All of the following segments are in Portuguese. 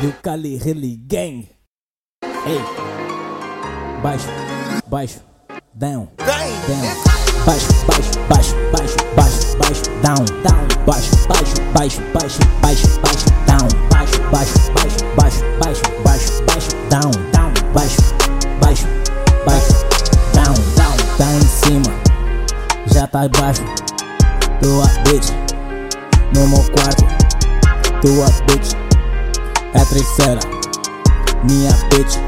do Cali Rally Gang. Ei, baixo, baixo, down, down, baixo, baixo, baixo, baixo, baixo, baixo, down, down, baixo, baixo, baixo, baixo, baixo, baixo, down, baixo, baixo, baixo, baixo, baixo, baixo, baixo, down, down, baixo, baixo, baixo, down, down, tá em cima, já tá baixo, tua bitch, no meu quarto, tua bitch, é terceira, minha bitch,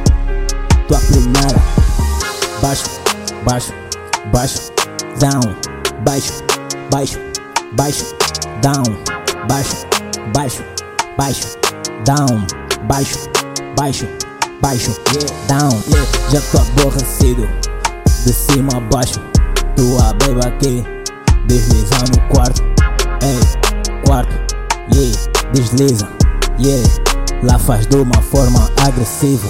tua primeira, baixo, baixo, baixo, down, baixo, baixo, baixo, down, baixo, baixo, baixo, down, baixo, baixo, baixo, down, já tô aborrecido, de cima a baixo, tua baby aqui, desliza no quarto, ei, quarto, yeah, desliza, yeah, lá faz de uma forma agressiva.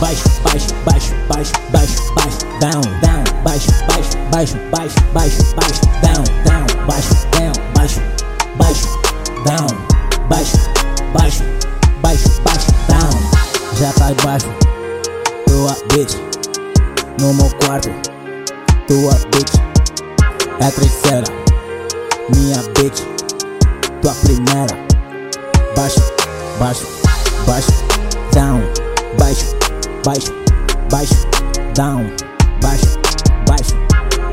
Baixo, baixo, baixo, baixo, baixo, baixo, down, down, baixo, baixo, baixo, baixo, baixo, baixo, down, down, baixo, down, baixo, baixo, down, baixo, baixo, baixo, baixo, down. Já tá baixo, tua bitch, no meu quarto, tua bitch, é a terceira, minha bitch, tua primeira, baixo, baixo, baixo, down, baixo, baixo, baixo, down, baixo, baixo,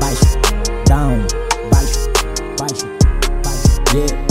baixo, down, baixo, baixo, baixo, yeah.